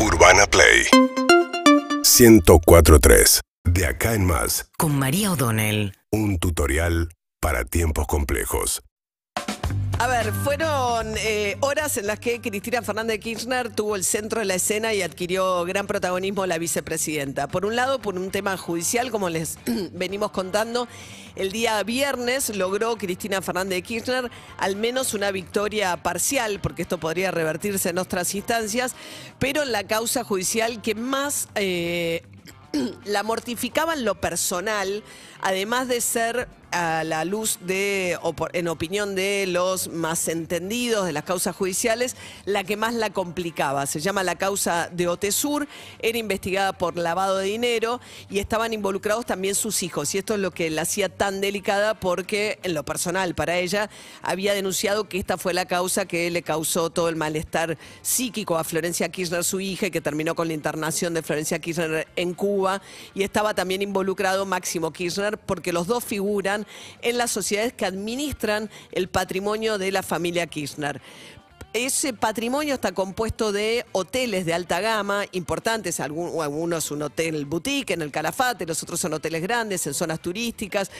Urbana Play 1043. De acá en más, con María O'Donnell. un tutorial para tiempos complejos. A ver, fueron eh, horas en las que Cristina Fernández de Kirchner tuvo el centro de la escena y adquirió gran protagonismo la vicepresidenta. Por un lado, por un tema judicial, como les venimos contando, el día viernes logró Cristina Fernández de Kirchner al menos una victoria parcial, porque esto podría revertirse en otras instancias, pero en la causa judicial que más... eh, la mortificaba en lo personal, además de ser a la luz de, en opinión de los más entendidos de las causas judiciales, la que más la complicaba. Se llama la causa de Otesur, era investigada por lavado de dinero y estaban involucrados también sus hijos. Y esto es lo que la hacía tan delicada porque, en lo personal, para ella, había denunciado que esta fue la causa que le causó todo el malestar psíquico a Florencia Kirchner, su hija, y que terminó con la internación de Florencia Kirchner en Cuba. Y estaba también involucrado Máximo Kirchner porque los dos figuran en las sociedades que administran el patrimonio de la familia Kirchner. Ese patrimonio está compuesto de hoteles de alta gama importantes, algunos un hotel boutique en el Calafate, los otros son hoteles grandes en zonas turísticas,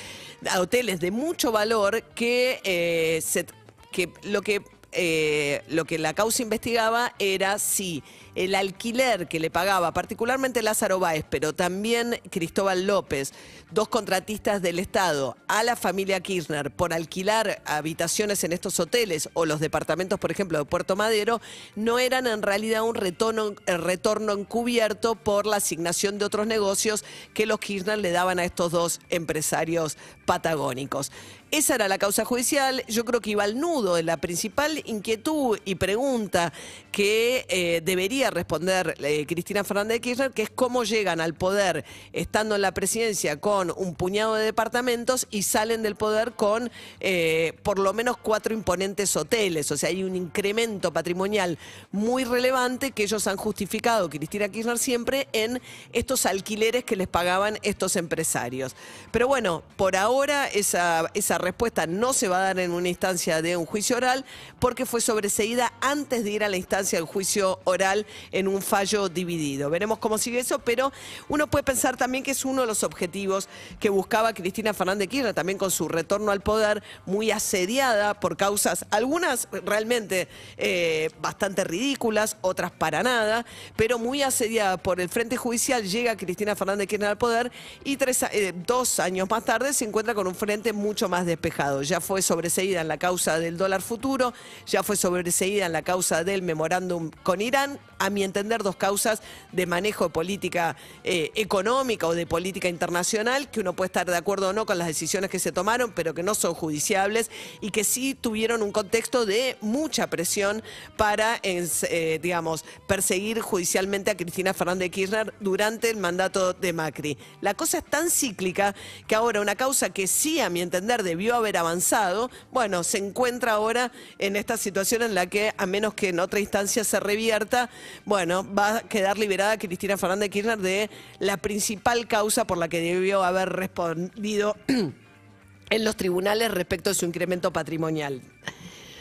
hoteles de mucho valor que, eh, se- que lo que eh, lo que la causa investigaba era si el alquiler que le pagaba, particularmente Lázaro Báez, pero también Cristóbal López, dos contratistas del Estado, a la familia Kirchner por alquilar habitaciones en estos hoteles o los departamentos, por ejemplo, de Puerto Madero, no eran en realidad un retorno, el retorno encubierto por la asignación de otros negocios que los Kirchner le daban a estos dos empresarios patagónicos. Esa era la causa judicial. Yo creo que iba al nudo la principal inquietud y pregunta que eh, debería responder eh, Cristina Fernández de Kirchner, que es cómo llegan al poder estando en la presidencia con un puñado de departamentos y salen del poder con eh, por lo menos cuatro imponentes hoteles. O sea, hay un incremento patrimonial muy relevante que ellos han justificado, Cristina Kirchner siempre, en estos alquileres que les pagaban estos empresarios. Pero bueno, por ahora esa respuesta no se va a dar en una instancia de un juicio oral porque fue sobreseída antes de ir a la instancia del juicio oral en un fallo dividido. Veremos cómo sigue eso, pero uno puede pensar también que es uno de los objetivos que buscaba Cristina Fernández de Kirchner, también con su retorno al poder, muy asediada por causas, algunas realmente eh, bastante ridículas, otras para nada, pero muy asediada por el Frente Judicial, llega Cristina Fernández de Kirchner al poder y eh, dos años más tarde se encuentra con un frente mucho más despejado. Ya fue sobreseída en la causa del dólar futuro, ya fue sobreseída en la causa del memorándum con Irán, a mi entender dos causas de manejo de política eh, económica o de política internacional, que uno puede estar de acuerdo o no con las decisiones que se tomaron, pero que no son judiciables y que sí tuvieron un contexto de mucha presión para, eh, digamos, perseguir judicialmente a Cristina Fernández de Kirchner durante el mandato de Macri. La cosa es tan cíclica que ahora una causa que sí, a mi entender, debió haber avanzado, bueno, se encuentra ahora en esta situación en la que, a menos que en otra instancia se revierta, bueno, va a quedar liberada Cristina Fernández de Kirchner de la principal causa por la que debió haber respondido en los tribunales respecto a su incremento patrimonial.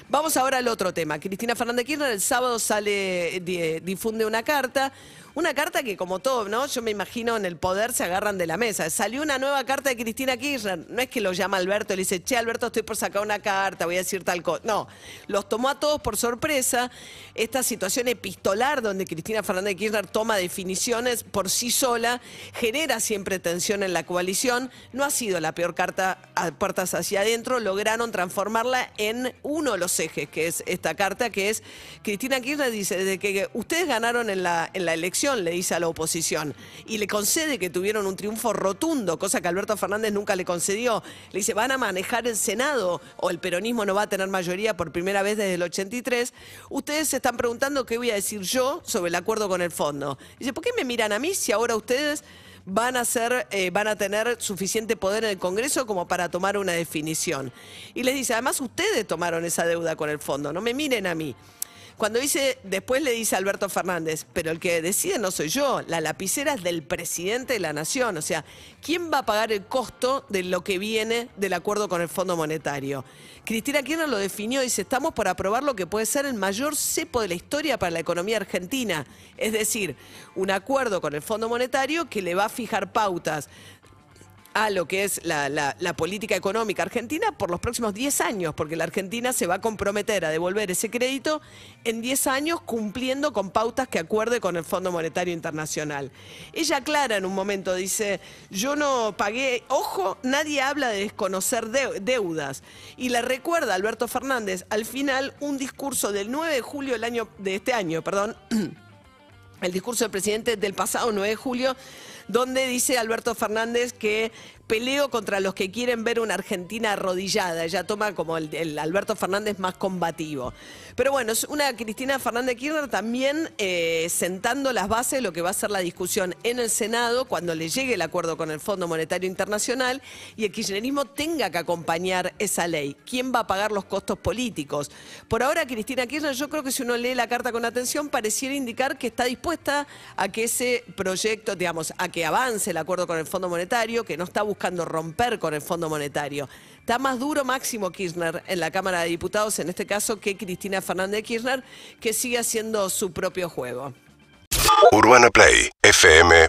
Vamos ahora al otro tema. Cristina Fernández de Kirchner el sábado sale, di- difunde una carta. Una carta que, como todo, ¿no? Yo me imagino en el poder se agarran de la mesa. Salió una nueva carta de Cristina Kirchner. No es que lo llama Alberto y le dice, che, Alberto, estoy por sacar una carta, voy a decir tal cosa. No, los tomó a todos por sorpresa. Esta situación epistolar donde Cristina Fernández de Kirchner toma definiciones por sí sola genera siempre tensión en la coalición. No ha sido la peor carta a puertas hacia adentro. Lograron transformarla en uno de los ejes, que es esta carta, que es Cristina Kirchner dice, desde que ustedes ganaron en la, en la elección, le dice a la oposición, y le concede que tuvieron un triunfo rotundo, cosa que Alberto Fernández nunca le concedió. Le dice, van a manejar el Senado, o el peronismo no va a tener mayoría por primera vez desde el 83. Ustedes se están preguntando qué voy a decir yo sobre el acuerdo con el fondo. Dice, ¿por qué me miran a mí si ahora ustedes van a ser, eh, van a tener suficiente poder en el Congreso como para tomar una definición. Y les dice, además ustedes tomaron esa deuda con el fondo, no me miren a mí. Cuando dice, después le dice Alberto Fernández, pero el que decide no soy yo, la lapicera es del presidente de la nación. O sea, ¿quién va a pagar el costo de lo que viene del acuerdo con el Fondo Monetario? Cristina Kirchner lo definió, dice, estamos por aprobar lo que puede ser el mayor cepo de la historia para la economía argentina. Es decir, un acuerdo con el Fondo Monetario que le va a fijar pautas a lo que es la, la, política económica argentina por los próximos 10 años, porque la Argentina se va a comprometer a devolver ese crédito en 10 años cumpliendo con pautas que acuerde con el Fondo Monetario Internacional. Ella aclara en un momento, dice, yo no pagué, ojo, nadie habla de desconocer deudas. Y le recuerda Alberto Fernández al final un discurso del 9 de julio del año, de este año, perdón, el discurso del presidente del pasado 9 de julio, donde dice Alberto Fernández que peleo contra los que quieren ver una Argentina arrodillada. Ella toma como el, Alberto Fernández más combativo. Pero bueno, es una Cristina Fernández Kirchner también eh, sentando las bases de lo que va a ser la discusión en el Senado cuando le llegue el acuerdo con el Fondo Monetario Internacional y el kirchnerismo tenga que acompañar esa ley. ¿Quién va a pagar los costos políticos? Por ahora, Cristina Kirchner, yo creo que si uno lee la carta con atención, pareciera indicar que está dispuesta a que ese proyecto, digamos, a que avance el acuerdo con el Fondo Monetario, que no está buscando romper con el Fondo Monetario. Está más duro Máximo Kirchner en la Cámara de Diputados, en este caso, que Cristina Fernández Kirchner, que sigue haciendo su propio juego. Urbana Play, FM.